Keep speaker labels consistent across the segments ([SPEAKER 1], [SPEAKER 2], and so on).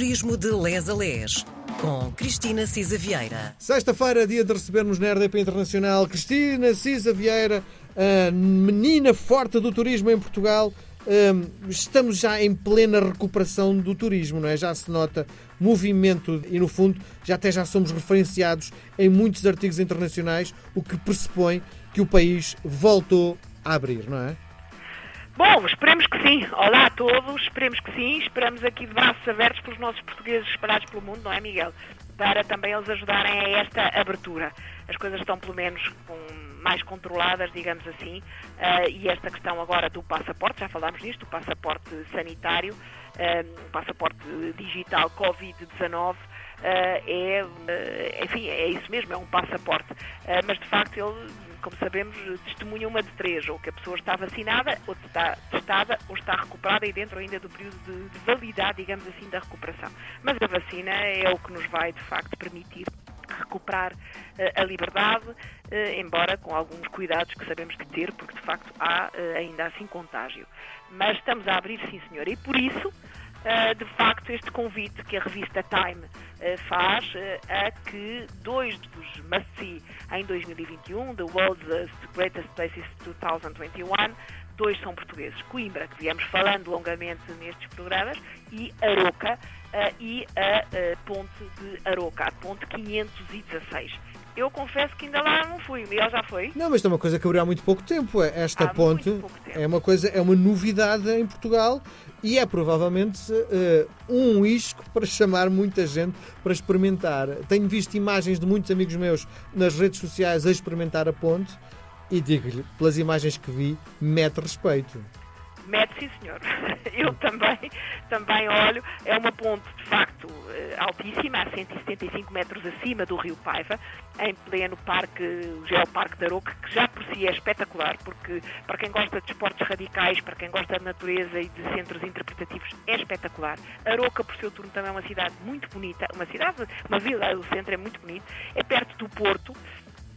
[SPEAKER 1] Turismo de Les a Les, com Cristina Cisa Vieira.
[SPEAKER 2] Sexta-feira, dia de recebermos na RDP Internacional Cristina Cisa Vieira, a menina forte do turismo em Portugal. Um, estamos já em plena recuperação do turismo, não é? Já se nota movimento e, no fundo, já até já somos referenciados em muitos artigos internacionais, o que pressupõe que o país voltou a abrir, não é?
[SPEAKER 3] Bom, esperemos que sim. Olá a todos, esperemos que sim. Esperamos aqui de braços abertos pelos nossos portugueses espalhados pelo mundo, não é, Miguel? Para também eles ajudarem a esta abertura. As coisas estão, pelo menos, com mais controladas, digamos assim, uh, e esta questão agora do passaporte, já falámos disto, o passaporte sanitário, uh, o passaporte digital Covid-19, Uh, é, uh, enfim, é isso mesmo, é um passaporte. Mas de facto ele como sabemos, testemunha uma de três, ou que a pessoa está vacinada, ou está testada, ou está recuperada e dentro ainda do período de, de validade, digamos assim, da recuperação. Mas a vacina é o que nos vai, de facto, permitir recuperar uh, a liberdade, uh, embora com alguns cuidados que sabemos que ter, porque de facto há uh, ainda assim contágio. Mas estamos a abrir, sim senhor, e por isso Uh, de facto, este convite que a revista Time uh, faz uh, a que dois dos must-see em 2021, The World's Greatest Places 2021, dois são portugueses. Coimbra, que viemos falando longamente nestes programas, e Aroca, e a ponte de Aroca, a ponte 516. Eu confesso que ainda lá não fui. O Miguel já foi?
[SPEAKER 2] Não, mas é uma coisa que abriu há muito pouco tempo. Esta há ponte é uma coisa, é uma novidade em Portugal e é provavelmente uh, um isco para chamar muita gente para experimentar. Tenho visto imagens de muitos amigos meus nas redes sociais a experimentar a ponte e digo-lhe, pelas imagens que vi, mete respeito.
[SPEAKER 3] Mete, sim, senhor. Eu também, também olho. É uma ponte, de facto, eh, altíssima, a 175 metros acima do Rio Paiva, em pleno parque, o Geoparque da Aroca, que já por si é espetacular, porque para quem gosta de esportes radicais, para quem gosta de natureza e de centros interpretativos, é espetacular. Aroca, por seu turno, também é uma cidade muito bonita, uma cidade, uma vila, o centro é muito bonito, é perto do Porto,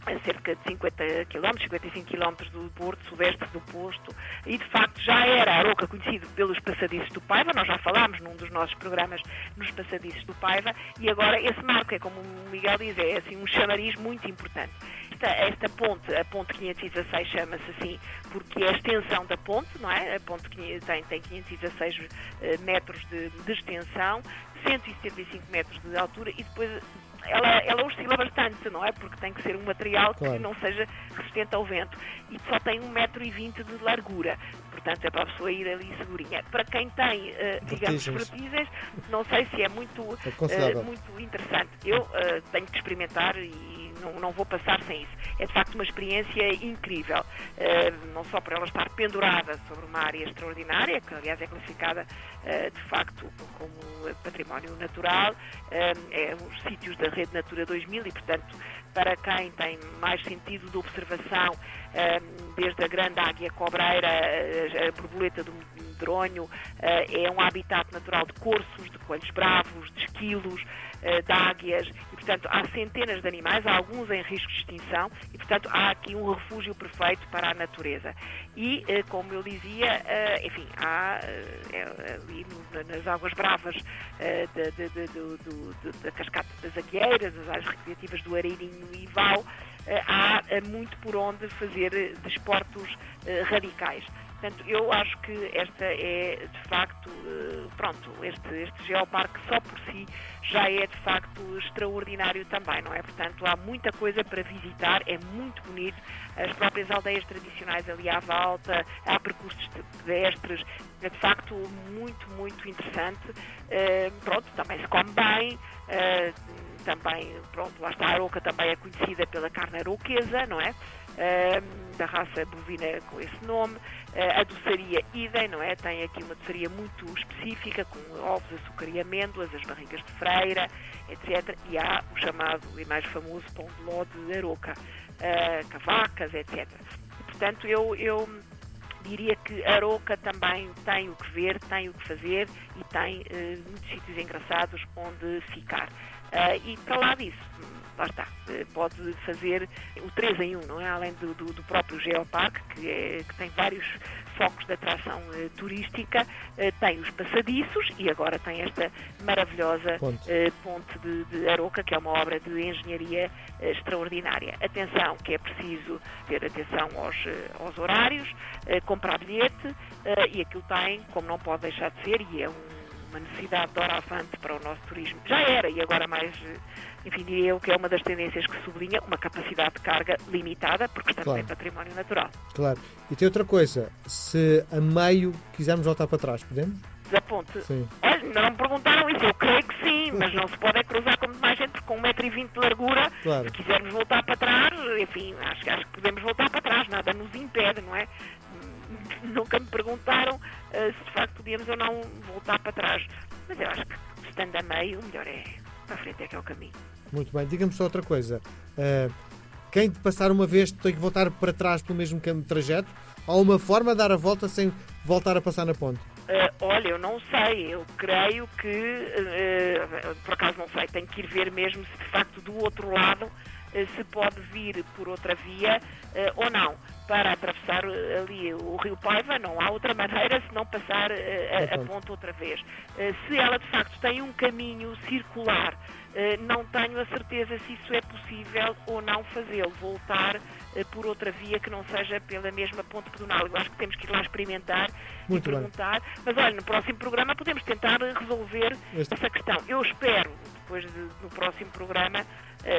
[SPEAKER 3] a cerca de 50 km, 55 km do Porto, sudeste do posto, e de facto já era Aroca conhecido pelos passadiços do Paiva, nós já falámos num dos nossos programas nos passadiços do Paiva, e agora esse marco é, como o Miguel diz, é assim um chamariz muito importante. Esta, esta ponte, a ponte 516 chama-se assim porque é a extensão da ponte, não é? A ponte tem, tem 516 eh, metros de, de extensão, 175 metros de altura e depois ela, ela oscila bastante, não é? Porque tem que ser um material claro. que não seja resistente ao vento e só tem 1,20m de largura. Portanto, é para a pessoa ir ali segurinha. Para quem tem, uh, digamos, vertigens, não sei se é muito, uh, muito interessante. Eu uh, tenho que experimentar e não, não vou passar sem isso. É de facto uma experiência incrível, uh, não só por ela estar pendurada sobre uma área extraordinária, que aliás é classificada uh, de facto como património natural, uh, é os sítios da Rede Natura 2000 e, portanto, para quem tem mais sentido de observação, desde a grande águia cobreira, a borboleta do medronho, é um habitat natural de corços, de coelhos bravos, de esquilos, de águias, e portanto há centenas de animais, há alguns em risco de extinção, e portanto há aqui um refúgio perfeito para a natureza. E, como eu dizia, enfim, há é, ali nas águas bravas da cascata das Agueiras, as áreas recreativas do Areirinho e Val, há muito por onde fazer desportos radicais. Portanto, eu acho que esta é, de facto, eh, pronto, este, este geoparque só por si já é, de facto, extraordinário também, não é? Portanto, há muita coisa para visitar, é muito bonito, as próprias aldeias tradicionais ali à volta, há percursos pedestres, é, de facto, muito, muito interessante. Uh, pronto, também se come bem, uh, também, pronto, lá está a Aroca também é conhecida pela carne aroquesa, não é? Da raça bovina com esse nome. Uh, a doçaria idem, não é? Tem aqui uma doçaria muito específica, com ovos, açúcar e amêndoas, as barrigas de freira, etc. E há o chamado e mais famoso pão de ló de Aroca, uh, cavacas, etc. Portanto, eu, eu diria que Aroca também tem o que ver, tem o que fazer e tem uh, muitos sítios engraçados onde ficar. Uh, e para lá disso, lá está, uh, pode fazer o 3 em 1, não é? Além do, do, do próprio Geoparque, que, é, que tem vários focos de atração uh, turística, tem os passadiços e agora tem esta maravilhosa ponte, ponte de, de, Aroca, que é uma obra de engenharia extraordinária. Atenção, que é preciso ter atenção aos, aos horários, comprar bilhete e aquilo tem, como não pode deixar de ser, e é um uma necessidade de doravante para o nosso turismo. Já era, e agora mais, enfim, diria eu que é uma das tendências que sublinha uma capacidade de carga limitada, porque estamos claro. em património natural.
[SPEAKER 2] Claro. E tem outra coisa, se a meio quisermos voltar para trás, podemos?
[SPEAKER 3] Desaponte. Sim. Olha, não me perguntaram isso, eu creio que sim, mas não se pode é cruzar com mais gente, porque com 1,20m de largura, claro. se quisermos voltar para trás, enfim, acho, acho que podemos voltar para trás, nada nos impede, não é? Nunca me perguntaram uh, se de facto podíamos ou não voltar para trás. Mas eu acho que estando a meio, o melhor é para a frente é que é o caminho.
[SPEAKER 2] Muito bem, diga-me só outra coisa. Uh, quem de passar uma vez tem que voltar para trás pelo mesmo trajeto? Há uma forma de dar a volta sem voltar a passar na ponte?
[SPEAKER 3] Uh, olha, eu não sei, eu creio que, uh, por acaso não sei, tenho que ir ver mesmo se de facto do outro lado uh, se pode vir por outra via ou não para atravessar eh, ali o Rio Paiva, não há outra maneira se não passar eh, a, a ponte outra vez. Eh, se ela de facto tem um caminho circular, não tenho a certeza se isso é possível ou não fazê-lo, voltar por outra via que não seja pela mesma ponte pedonal. Eu acho que temos que ir lá experimentar Muito e perguntar. Bem. Mas olha, no próximo programa podemos tentar resolver este... essa questão. Eu espero, depois de, no próximo programa,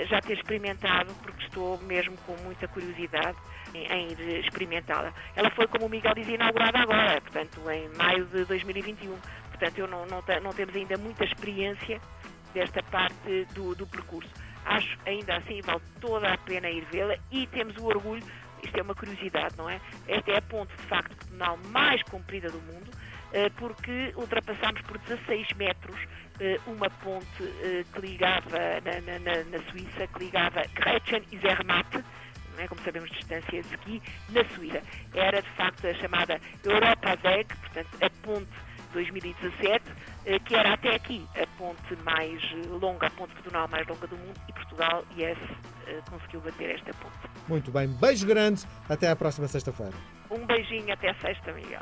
[SPEAKER 3] já ter experimentado, porque estou mesmo com muita curiosidade em, ir experimentá-la. Ela foi, como o Miguel dizia, inaugurada agora, portanto, em maio de 2021. Portanto, eu não, não, não temos ainda muita experiência desta parte do, do percurso. Acho ainda assim vale toda a pena ir vê-la e temos o orgulho, isto é uma curiosidade, não é? Esta é a ponte de facto pedonal mais comprida do mundo, eh, porque ultrapassámos por 16 metros eh, uma ponte eh, que ligava na, na, na Suíça, que ligava Gretchen e Zermatt, é? como sabemos, distância de ski, na Suíça. Era, de facto, a chamada Europa Weg, portanto, a ponte 2017, eh, que era até aqui a ponte mais longa, a ponte pedonal mais longa do mundo, e Portugal, yes, eh, conseguiu bater esta ponte.
[SPEAKER 2] Muito bem, beijo grande, até à próxima sexta-feira.
[SPEAKER 3] Um beijinho, até sexta, Miguel.